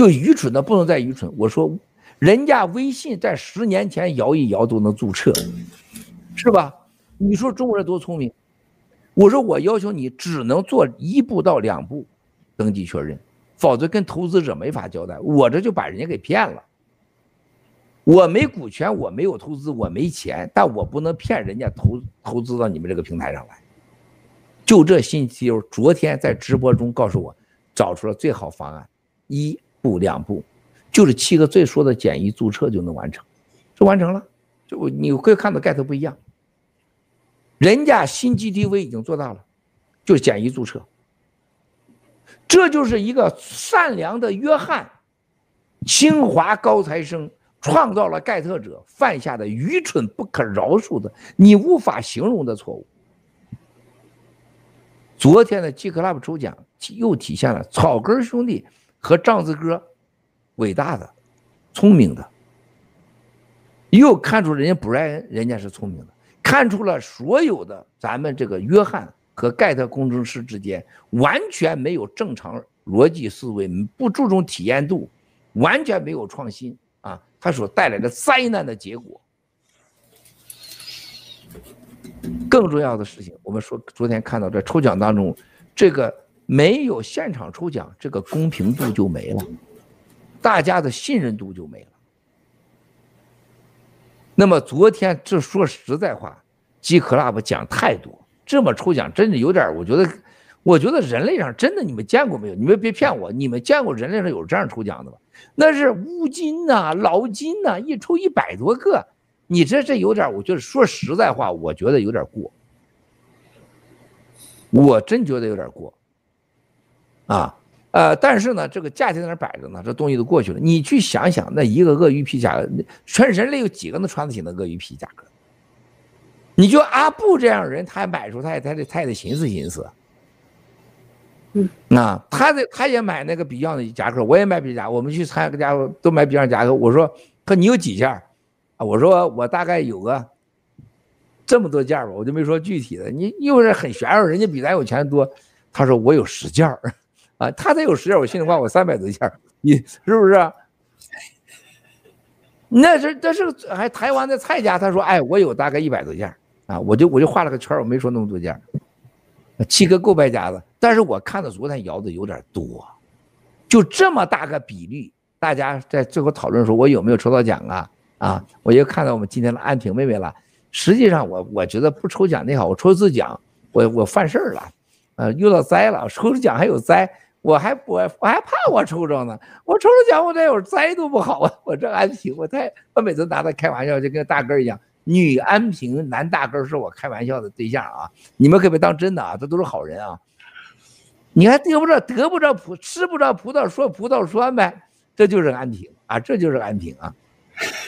就愚蠢的不能再愚蠢。我说，人家微信在十年前摇一摇都能注册，是吧？你说中国人多聪明？我说我要求你只能做一步到两步登记确认，否则跟投资者没法交代。我这就把人家给骗了。我没股权，我没有投资，我没钱，但我不能骗人家投投资到你们这个平台上来。就这信息，昨天在直播中告诉我，找出了最好方案，一步两步，就是七个最说的简易注册就能完成，就完成了。就你会看到盖头不一样，人家新 GTV 已经做到了，就是简易注册。这就是一个善良的约翰，清华高材生。创造了盖特者犯下的愚蠢不可饶恕的、你无法形容的错误。昨天的 G Club 抽奖又体现了草根兄弟和帐子哥伟大的、聪明的，又看出人家布莱恩人家是聪明的，看出了所有的咱们这个约翰和盖特工程师之间完全没有正常逻辑思维，不注重体验度，完全没有创新啊。他所带来的灾难的结果，更重要的事情，我们说昨天看到这抽奖当中，这个没有现场抽奖，这个公平度就没了，大家的信任度就没了。那么昨天这说实在话，G Club 讲太多，这么抽奖真的有点，我觉得，我觉得人类上真的你们见过没有？你们别骗我，你们见过人类上有这样抽奖的吗？那是乌金呐，老金呐，一抽一百多个，你这这有点，我觉得说实在话，我觉得有点过，我真觉得有点过，啊，呃，但是呢，这个价钱在那摆着呢，这东西都过去了，你去想想，那一个鳄鱼皮价格，全人类有几个能穿得起那鳄鱼皮夹克？你就阿布这样人，他买出，他也他得他也得寻思寻思。嗯，那他的他也买那个 Beyond 的夹克，我也买 Beyond 夹，我们去参加个家伙都买 Beyond 夹克。我说，哥你有几件啊？我说我大概有个这么多件吧，我就没说具体的。你又是很炫耀，人家比咱有钱多。他说我有十件儿啊，他才有十件，我心里话我三百多件，你是不是？那是那是还台湾的蔡家，他说哎，我有大概一百多件啊，我就我就画了个圈，我没说那么多件。七哥够败家子，但是我看到昨天摇的有点多，就这么大个比例，大家在最后讨论说，我有没有抽到奖啊？啊，我又看到我们今天的安婷妹妹了。实际上我，我觉得不抽奖那好，我抽次奖，我我犯事儿了，呃，遇到灾了，抽了奖还有灾，我还我我还怕我抽着呢，我抽了奖我这有灾都不好啊，我这安平我太我每次拿他开玩笑，就跟大哥一样。女安平男大根是我开玩笑的对象啊，你们可别当真的啊，这都是好人啊。你还得不着得不着葡吃不着葡萄说葡萄酸呗，这就是安平啊，这就是安平啊。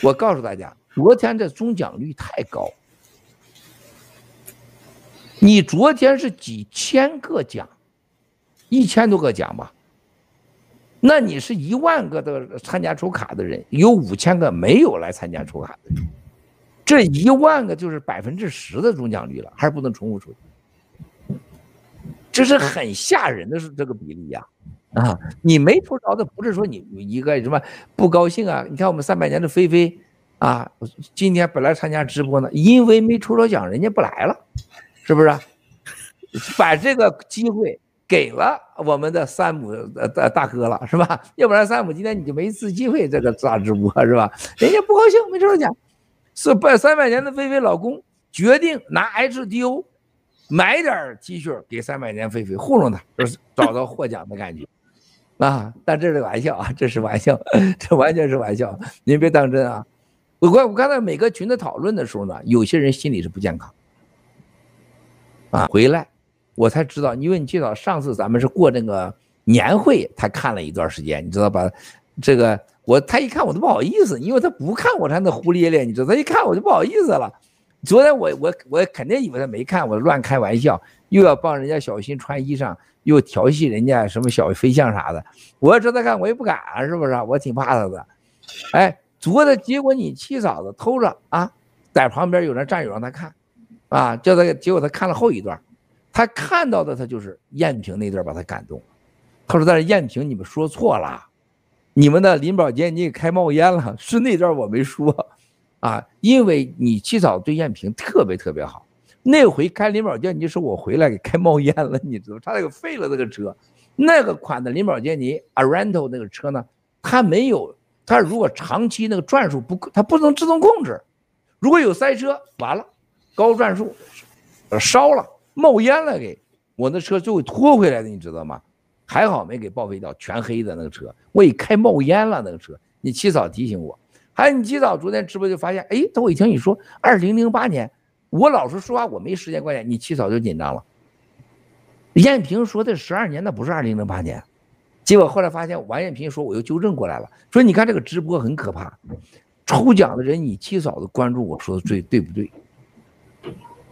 我告诉大家，昨天这中奖率太高，你昨天是几千个奖，一千多个奖吧？那你是一万个的参加抽卡的人，有五千个没有来参加抽卡的。这一万个就是百分之十的中奖率了，还是不能重复出，这是很吓人的，是这个比例呀！啊，你没抽着的，不是说你一个什么不高兴啊？你看我们三百年的菲菲啊，今天本来参加直播呢，因为没抽着奖，人家不来了，是不是？把这个机会给了我们的山姆大大哥了，是吧？要不然山姆今天你就没一次机会这个大直播，是吧？人家不高兴，没抽着奖。是拜三百年的菲菲老公决定拿 HDO 买点 T 恤给三百年菲菲糊弄他，就是找到获奖的感觉 啊！但这是玩笑啊，这是玩笑，这完全是玩笑，您别当真啊！我刚我刚才每个群的讨论的时候呢，有些人心里是不健康啊。回来我才知道，因为你记得上次咱们是过那个年会，他看了一段时间，你知道吧？这个。我他一看我都不好意思，因为他不看我才那胡咧咧，你知道，他一看我就不好意思了。昨天我我我肯定以为他没看，我乱开玩笑，又要帮人家小新穿衣裳，又调戏人家什么小飞象啥的。我要知道他看我也不敢，是不是？我挺怕他的。哎，昨天结果你七嫂子偷着啊，在旁边有人战友让他看，啊，叫他结果他看了后一段，他看到的他就是艳萍那段把他感动。他说：“但是艳萍你们说错了。”你们的林宝坚尼开冒烟了，是那段我没说啊，因为你起早对艳平特别特别好。那回开林宝坚尼是我回来给开冒烟了，你知道，差点给废了那个车，那个款的林宝坚尼 Aranto 那个车呢，它没有，它如果长期那个转速不，它不能自动控制，如果有塞车，完了，高转速，烧了，冒烟了给，我那车就会拖回来的，你知道吗？还好没给报废掉，全黑的那个车，我一开冒烟了那个车，你起早提醒我，还有你起早昨天直播就发现，哎，等我一听你说二零零八年。我老实说话，我没时间观念，你起早就紧张了。艳平说的十二年，那不是二零零八年。结果后来发现，王艳平说我又纠正过来了，说你看这个直播很可怕。抽奖的人，你起早的关注我说的对对不对？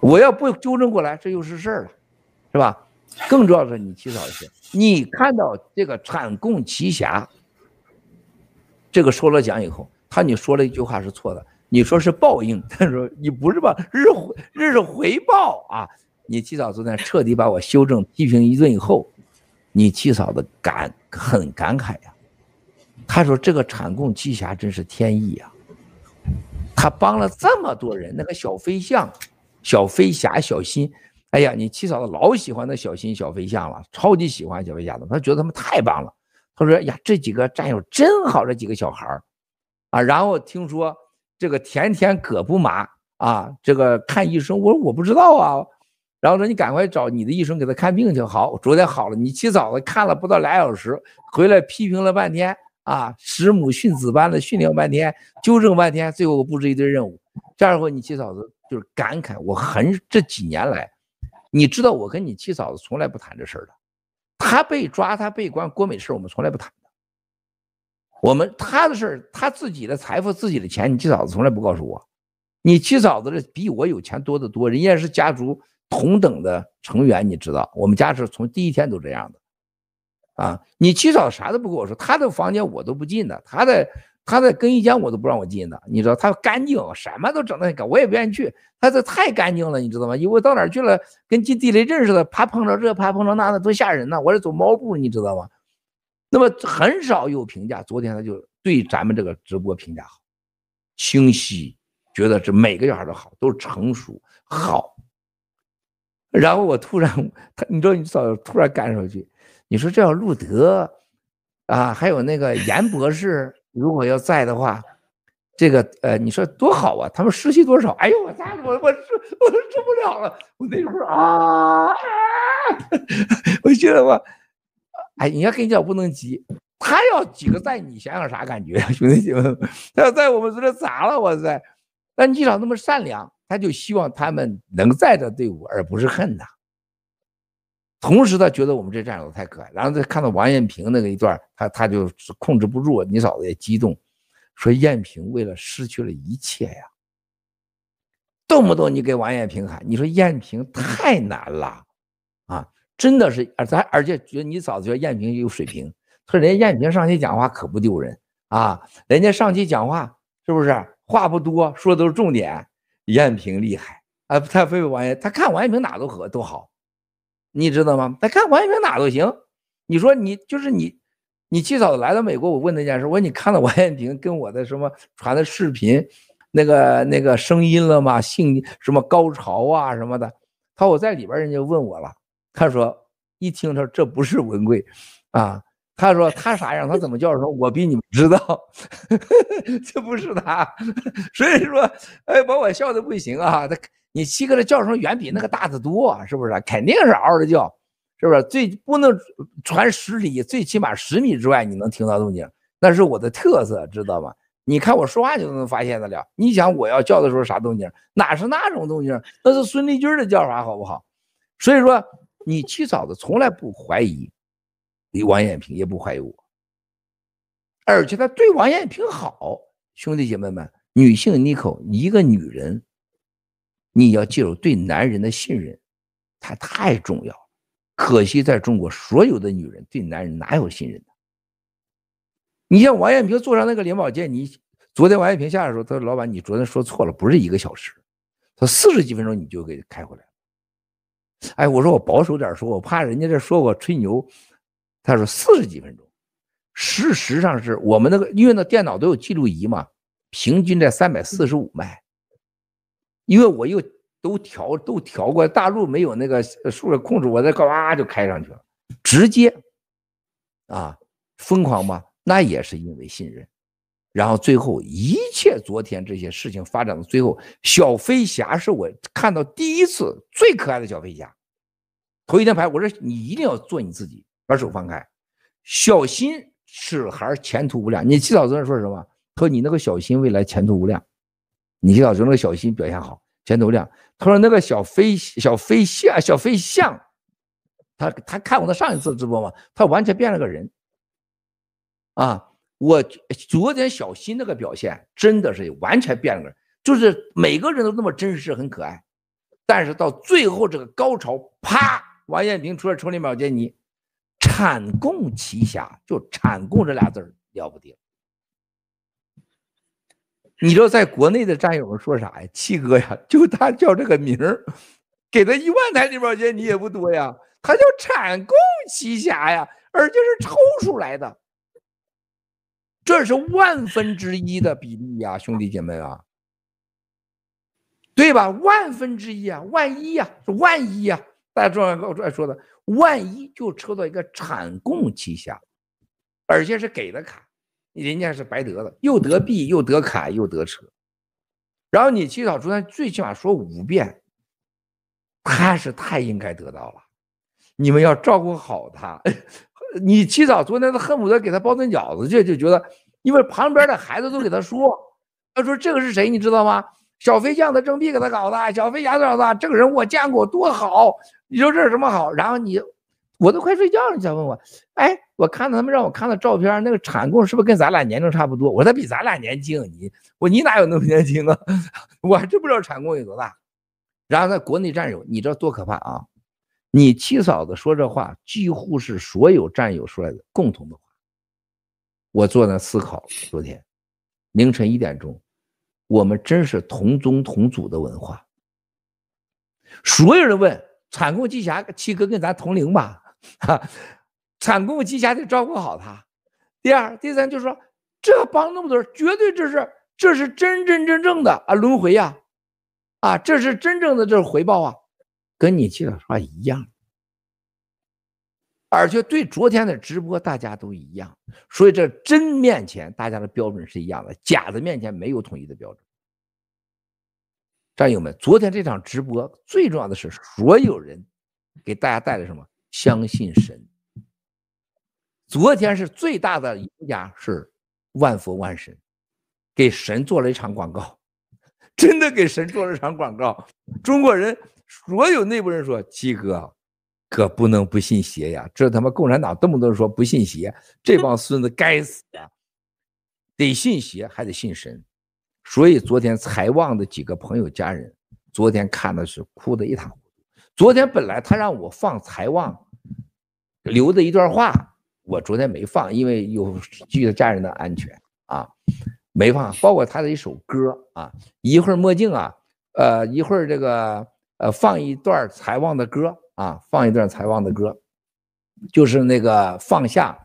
我要不纠正过来，这又是事儿了，是吧？更重要的是你起早一些，你看到这个产共奇侠，这个收了奖以后，他你说了一句话是错的。你说是报应，他说你不是吧？日回日是回报啊！你起早昨天彻底把我修正批评一顿以后，你起早的感很感慨呀。他说这个产共奇侠真是天意呀，他帮了这么多人，那个小飞象、小飞侠、小新，哎呀，你七嫂子老喜欢那小新、小飞象了，超级喜欢小飞侠的，他觉得他们太棒了。他说呀，这几个战友真好，这几个小孩啊，然后听说。这个甜甜胳不麻啊，这个看医生，我说我不知道啊，然后说你赶快找你的医生给他看病去。好，昨天好了，你起早的看了不到俩小时，回来批评了半天啊，师母训子般的训练半天，纠正半天，最后布置一堆任务。这样的话，你起早子就是感慨，我很这几年来，你知道我跟你七嫂子从来不谈这事儿的，他被抓，他被关，郭美事我们从来不谈的。我们他的事儿他自己的财富，自己的钱，你七嫂子从来不告诉我。你七嫂子比我有钱多得多，人家是家族同等的成员，你知道，我们家是从第一天都这样的。啊，你七嫂啥都不跟我说，他的房间我都不进的，他的他的更衣间我都不让我进的，你知道，他干净，什么都整得很干，我也不愿意去，他这太干净了，你知道吗？因为到哪儿去了，跟进地雷阵似的，怕碰着这，怕碰着那的，多吓人呐！我是走猫步，你知道吗？那么很少有评价，昨天他就对咱们这个直播评价好，清晰，觉得这每个小孩都好，都是成熟好。然后我突然，他你知道你早突然干上去，你说这要路德啊，还有那个严博士，如果要在的话，这个呃，你说多好啊，他们失去多少？哎呦我操，我我受我受不了了，我那时候啊，我觉得我。哎，你要跟你讲不能急，他要几个在，你想想啥感觉，兄弟姐妹们？他要在我们这咋了？我在，但你少那么善良，他就希望他们能在这队伍，而不是恨他。同时，他觉得我们这战友太可爱，然后再看到王艳萍那个一段，他他就控制不住，你嫂子也激动，说艳萍为了失去了一切呀，动不动你给王艳萍喊，你说艳萍太难了啊。真的是，而咱而且觉得你嫂子觉得艳萍有水平，说人家艳萍上去讲话可不丢人啊，人家上去讲话是不是话不多，说的都是重点。艳萍厉害啊，他非王艳，他看王艳萍哪都合都好，你知道吗？他看王艳平哪都行。你说你就是你，你起早来到美国，我问那件事，我说你看到王艳平跟我的什么传的视频，那个那个声音了吗？性什么高潮啊什么的？他说我在里边，人家问我了。他说：“一听他说这不是文贵，啊，他说他啥样，他怎么叫？说我比你们知道，这不是他。所以说，哎，把我笑的不行啊！他你七哥的叫声远比那个大的多，是不是？肯定是嗷的叫，是不是？最不能传十里，最起码十米之外你能听到动静，那是我的特色，知道吗？你看我说话就能发现得了。你想我要叫的时候啥动静？哪是那种动静？那是孙立军的叫法，好不好？所以说。”你七嫂子从来不怀疑你王艳平，也不怀疑我，而且她对王艳平好。兄弟姐妹们，女性妮可，一个女人，你要记住对男人的信任，它太重要。可惜在中国，所有的女人对男人哪有信任呢？你像王艳平坐上那个林宝坚尼，你昨天王艳平下来的时候，他说：“老板，你昨天说错了，不是一个小时，他四十几分钟你就给开回来了。”哎，我说我保守点说，我怕人家这说我吹牛。他说四十几分钟，事实上是我们那个，因为那电脑都有记录仪嘛，平均在三百四十五迈。因为我又都调都调过，大陆没有那个数字控制，我这呱哇就开上去了，直接啊疯狂吗？那也是因为信任。然后最后一切，昨天这些事情发展到最后，小飞侠是我看到第一次最可爱的小飞侠。头一天排，我说你一定要做你自己，把手放开，小心此孩前途无量。你祈祷昨天说什么？他说你那个小心未来前途无量。你祈祷说那个小心表现好，前途无量。他说那个小飞小飞象小飞象，他他看我的上一次直播吗？他完全变了个人啊。我昨天小新那个表现真的是完全变了个人，就是每个人都那么真实很可爱，但是到最后这个高潮，啪，王彦平出来抽你秒接你，产共奇侠，就产共这俩字儿了不得。你知道在国内的战友们说啥呀？七哥呀，就他叫这个名儿，给他一万台李秒接你也不多呀，他叫产共奇侠呀，而且是抽出来的。这是万分之一的比例呀，兄弟姐妹啊，对吧？万分之一啊，万一呀，万一呀，大家重要跟我说的，万一就抽到一个产共奇侠，而且是给的卡，人家是白得的，又得币又得卡又得车，然后你祈祷昨天最起码说五遍，他是太应该得到了，你们要照顾好他。你起早昨天他恨不得给他包顿饺子，这就觉得，因为旁边的孩子都给他说，他说这个是谁你知道吗？小飞象的正币给他搞的，小飞侠搞的，这个人我见过，多好。你说这是什么好？然后你，我都快睡觉了，你想问我，哎，我看他们让我看的照片，那个产共是不是跟咱俩年龄差不多？我说他比咱俩年轻，你我你哪有那么年轻啊？我还真不知道产共有多大。然后在国内战友，你知道多可怕啊？你七嫂子说这话，几乎是所有战友说来的共同的话。我坐那思考，昨天凌晨一点钟，我们真是同宗同祖的文化。所有人问产共奇侠七哥跟咱同龄吧？哈，产共奇侠得照顾好他。第二、第三就是说，这帮那么多人，绝对这是这是真真正正的啊轮回呀，啊，这是真正的这是回报啊。跟你记得说一样，而且对昨天的直播大家都一样，所以这真面前大家的标准是一样的，假的面前没有统一的标准。战友们，昨天这场直播最重要的是，所有人给大家带来什么？相信神。昨天是最大的赢家是万佛万神，给神做了一场广告，真的给神做了一场广告。中国人。所有内部人说：“七哥，可不能不信邪呀！这他妈共产党动不动说不信邪，这帮孙子该死呀！得信邪还得信神。所以昨天财旺的几个朋友家人，昨天看的是哭得一塌糊涂。昨天本来他让我放财旺留的一段话，我昨天没放，因为有基于家人的安全啊，没放。包括他的一首歌啊，一会儿墨镜啊，呃，一会儿这个。”呃，放一段财旺的歌啊，放一段财旺的歌，就是那个放下，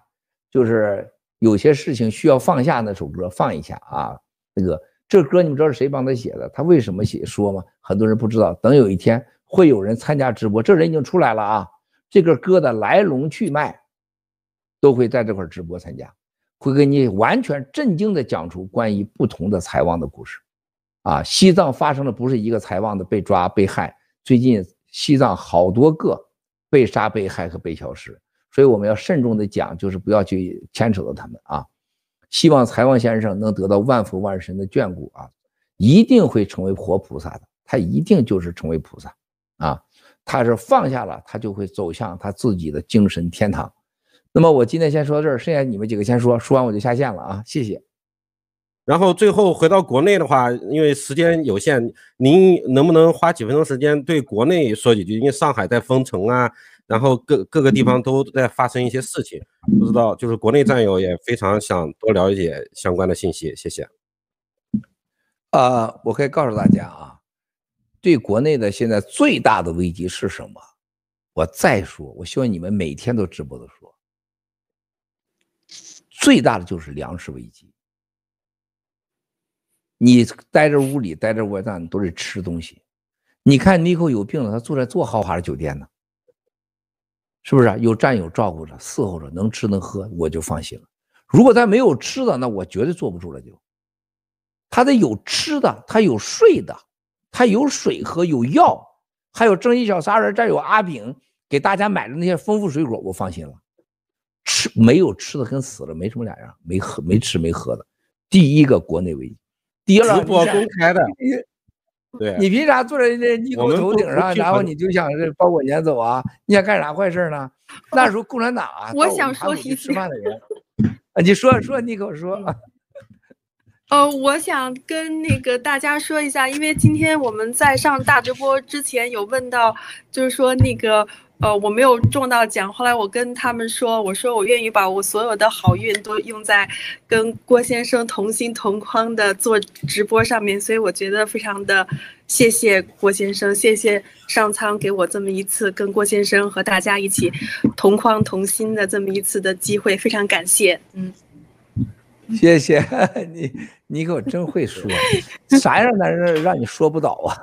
就是有些事情需要放下那首歌，放一下啊。那个这歌你们知道是谁帮他写的？他为什么写说吗？很多人不知道。等有一天会有人参加直播，这人已经出来了啊。这个歌的来龙去脉都会在这块直播参加，会给你完全震惊的讲出关于不同的财旺的故事。啊，西藏发生的不是一个财旺的被抓被害。最近西藏好多个被杀、被害和被消失，所以我们要慎重的讲，就是不要去牵扯到他们啊。希望财旺先生能得到万佛万神的眷顾啊，一定会成为活菩萨的，他一定就是成为菩萨啊。他是放下了，他就会走向他自己的精神天堂。那么我今天先说到这儿，剩下你们几个先说，说完我就下线了啊，谢谢。然后最后回到国内的话，因为时间有限，您能不能花几分钟时间对国内说几句？因为上海在封城啊，然后各各个地方都在发生一些事情，不知道就是国内战友也非常想多了解相关的信息，谢谢。啊、呃，我可以告诉大家啊，对国内的现在最大的危机是什么？我再说，我希望你们每天都直播的说。最大的就是粮食危机。你待着屋里，待着窝站，都是吃东西。你看妮蔻有病了，他住在多豪华的酒店呢，是不是？有战友照顾着，伺候着，能吃能喝，我就放心了。如果他没有吃的，那我绝对坐不住了。就他得有吃的，他有睡的，他有水喝，有药，还有正义小杀人，这有阿炳给大家买的那些丰富水果，我放心了。吃没有吃的跟死了没什么两样，没喝没吃没喝的。第一个国内危机。第二，直播公开的，对，你凭啥坐在那妮蔻头顶上，然后你就想着把我撵走啊？你想干啥坏事呢？那时候共产党啊，我想说一吃饭的人，啊，你说说，妮蔻说。呃，我想跟那个大家说一下，因为今天我们在上大直播之前有问到，就是说那个。呃，我没有中到奖。后来我跟他们说，我说我愿意把我所有的好运都用在跟郭先生同心同框的做直播上面，所以我觉得非常的谢谢郭先生，谢谢上苍给我这么一次跟郭先生和大家一起同框同心的这么一次的机会，非常感谢。嗯，谢谢你。你可真会说，啥样男人让你说不倒啊？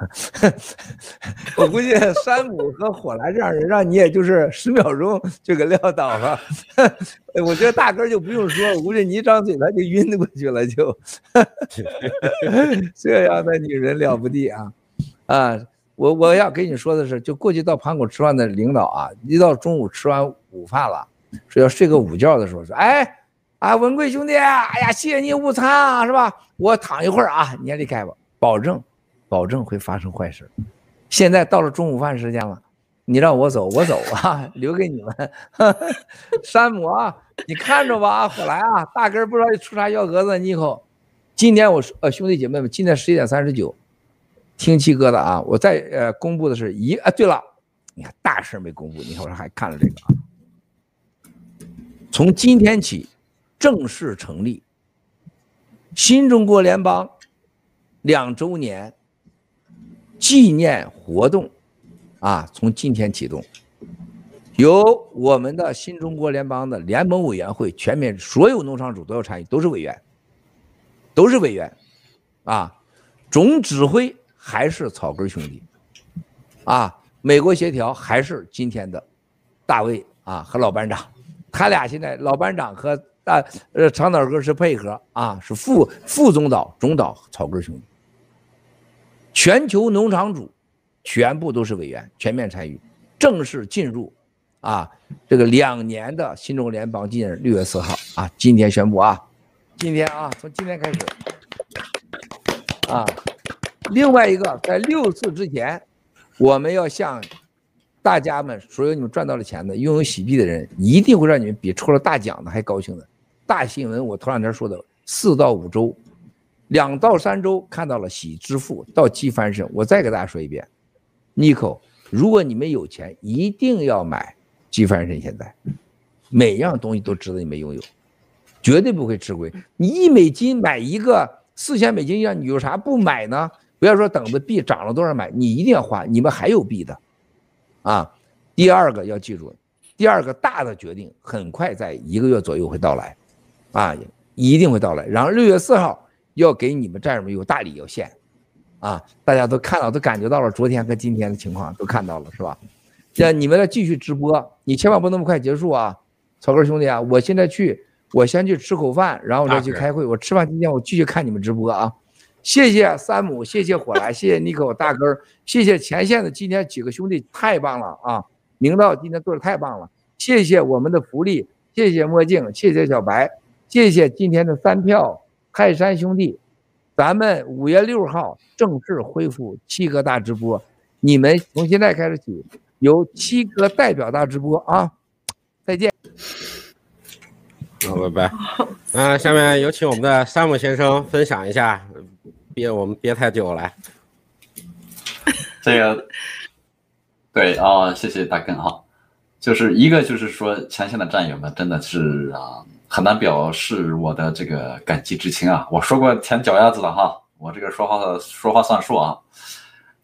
我估计山姆和火来这样人，让你也就是十秒钟就给撂倒了。我觉得大哥就不用说，我估计你一张嘴他就晕过去了，就这样的女人了不地啊！啊，我我要跟你说的是，就过去到盘古吃饭的领导啊，一到中午吃完午饭了，说要睡个午觉的时候说，哎。啊，文贵兄弟，哎呀，谢谢你午餐啊，是吧？我躺一会儿啊，你先离开吧，保证，保证会发生坏事。现在到了中午饭时间了，你让我走，我走啊，留给你们。山姆啊，你看着吧啊，火来啊，大根不知道出啥幺蛾子，你以后。今天我，呃，兄弟姐妹们，今天十一点三十九，听七哥的啊，我再呃公布的是一啊，对了，你看大事没公布，你看我还看了这个啊，从今天起。正式成立新中国联邦两周年纪念活动啊！从今天启动，由我们的新中国联邦的联盟委员会全面所有农场主都要参与，都是委员，都是委员啊！总指挥还是草根兄弟啊！美国协调还是今天的大卫啊和老班长，他俩现在老班长和。啊，呃，长岛哥是配合啊，是副副总导、总导草根兄弟，全球农场主全部都是委员，全面参与，正式进入啊这个两年的新中国联邦纪念日六月四号啊，今天宣布啊，今天啊，从今天开始啊，另外一个在六四之前，我们要向。大家们，所有你们赚到了钱的、拥有喜币的人，一定会让你们比抽了大奖的还高兴的。大新闻，我头两天说的，四到五周，两到三周看到了喜支付到鸡翻身。我再给大家说一遍，妮蔻，如果你们有钱，一定要买鸡翻身。现在每样东西都值得你们拥有，绝对不会吃亏。你一美金买一个四千美金一样，你有啥不买呢？不要说等着币涨了多少买，你一定要花。你们还有币的。啊，第二个要记住，第二个大的决定很快在一个月左右会到来，啊，一定会到来。然后六月四号要给你们战友们有大礼要献，啊，大家都看到都感觉到了，昨天和今天的情况都看到了是吧？这你们要继续直播，你千万不能那么快结束啊，草根兄弟啊，我现在去，我先去吃口饭，然后我再去开会。我吃饭期间我继续看你们直播啊。谢谢山姆，谢谢火来，谢谢妮蔻大根儿，谢谢前线的今天几个兄弟太棒了啊！明道今天做的太棒了，谢谢我们的福利，谢谢墨镜，谢谢小白，谢谢今天的三票泰山兄弟，咱们五月六号正式恢复七哥大直播，你们从现在开始起由七哥代表大直播啊！再见。好，拜拜。啊，下面有请我们的山姆先生分享一下。憋我们憋太久了，这个对啊、哦，谢谢大根哈，就是一个就是说前线的战友们真的是啊，很难表示我的这个感激之情啊。我说过舔脚丫子的哈，我这个说话说话算数啊，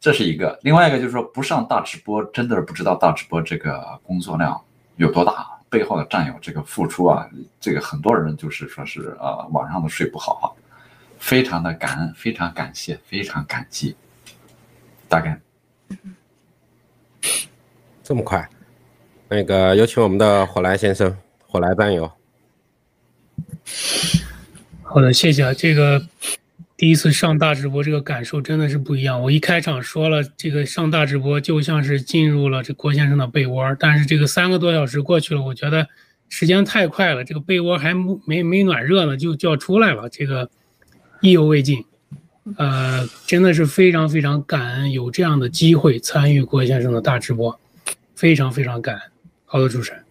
这是一个。另外一个就是说不上大直播，真的不知道大直播这个工作量有多大。背后的战友这个付出啊，这个很多人就是说是呃晚上都睡不好啊，非常的感恩，非常感谢，非常感激，大概这么快，那个有请我们的火来先生，火来战友。好的，谢谢啊，这个。第一次上大直播，这个感受真的是不一样。我一开场说了，这个上大直播就像是进入了这郭先生的被窝，但是这个三个多小时过去了，我觉得时间太快了，这个被窝还没没暖热呢，就就要出来了，这个意犹未尽。呃，真的是非常非常感恩有这样的机会参与郭先生的大直播，非常非常感恩。好的，主持人。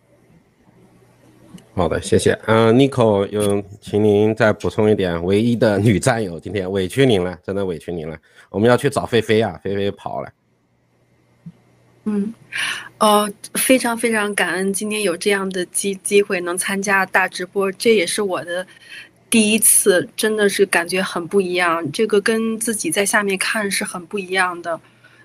好的，谢谢。嗯，Nico，有，请您再补充一点。唯一的女战友，今天委屈您了，真的委屈您了。我们要去找菲菲啊，菲菲跑了。嗯，呃，非常非常感恩今天有这样的机机会能参加大直播，这也是我的第一次，真的是感觉很不一样。这个跟自己在下面看是很不一样的，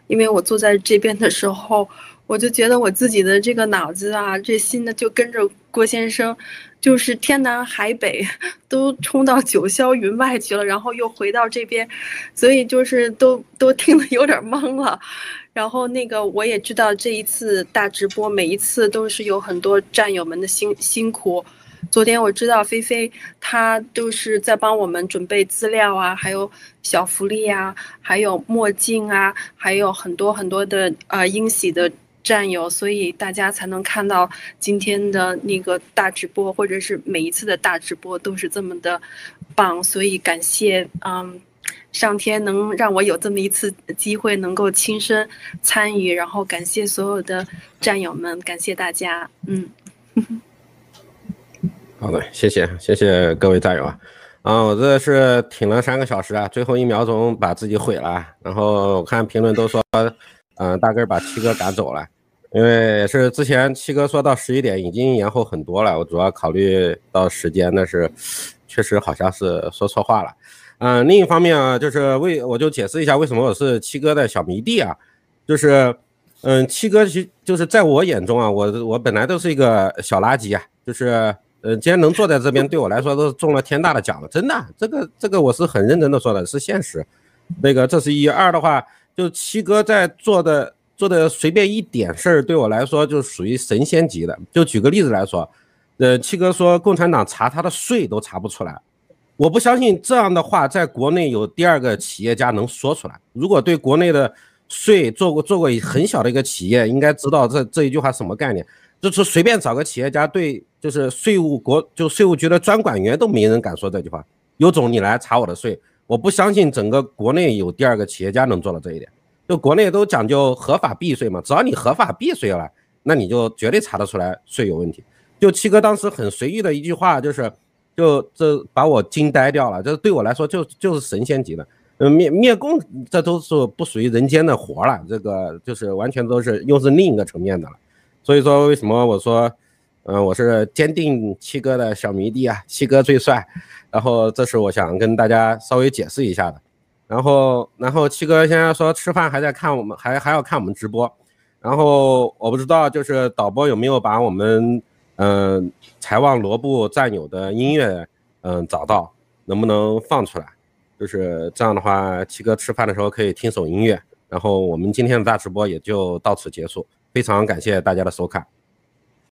因为我坐在这边的时候。我就觉得我自己的这个脑子啊，这心呢就跟着郭先生，就是天南海北都冲到九霄云外去了，然后又回到这边，所以就是都都听得有点懵了。然后那个我也知道这一次大直播，每一次都是有很多战友们的辛辛苦。昨天我知道菲菲她都是在帮我们准备资料啊，还有小福利啊，还有墨镜啊，还有很多很多的呃英喜的。战友，所以大家才能看到今天的那个大直播，或者是每一次的大直播都是这么的棒，所以感谢，嗯，上天能让我有这么一次机会能够亲身参与，然后感谢所有的战友们，感谢大家，嗯。好的，谢谢，谢谢各位战友啊，啊，我这是挺了三个小时啊，最后一秒钟把自己毁了，然后我看评论都说。嗯，大根把七哥赶走了，因为是之前七哥说到十一点，已经延后很多了。我主要考虑到时间，那是确实好像是说错话了。嗯，另一方面啊，就是为我就解释一下为什么我是七哥的小迷弟啊，就是嗯，七哥其就是在我眼中啊，我我本来都是一个小垃圾啊，就是嗯，今天能坐在这边，对我来说都是中了天大的奖了，真的，这个这个我是很认真的说的，是现实。那个这是一二的话。就七哥在做的做的随便一点事儿，对我来说就属于神仙级的。就举个例子来说，呃，七哥说共产党查他的税都查不出来，我不相信这样的话在国内有第二个企业家能说出来。如果对国内的税做过做过很小的一个企业，应该知道这这一句话什么概念，就是随便找个企业家对，就是税务国就税务局的专管员都没人敢说这句话。有种你来查我的税。我不相信整个国内有第二个企业家能做到这一点。就国内都讲究合法避税嘛，只要你合法避税了，那你就绝对查得出来税有问题。就七哥当时很随意的一句话，就是，就这把我惊呆掉了。这对我来说就就是神仙级的。嗯，灭灭共这都是不属于人间的活了，这个就是完全都是又是另一个层面的了。所以说为什么我说，嗯，我是坚定七哥的小迷弟啊，七哥最帅。然后这是我想跟大家稍微解释一下的，然后然后七哥现在说吃饭还在看我们，还还要看我们直播，然后我不知道就是导播有没有把我们嗯财旺罗布战友的音乐嗯找到，能不能放出来？就是这样的话，七哥吃饭的时候可以听首音乐，然后我们今天的大直播也就到此结束，非常感谢大家的收看。